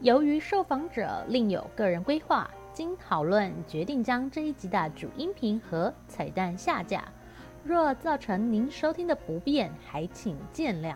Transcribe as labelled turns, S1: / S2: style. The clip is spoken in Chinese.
S1: 由于受访者另有个人规划经讨论决定将这一集的主音频和彩蛋下架。若造成您收听的不便还请见谅。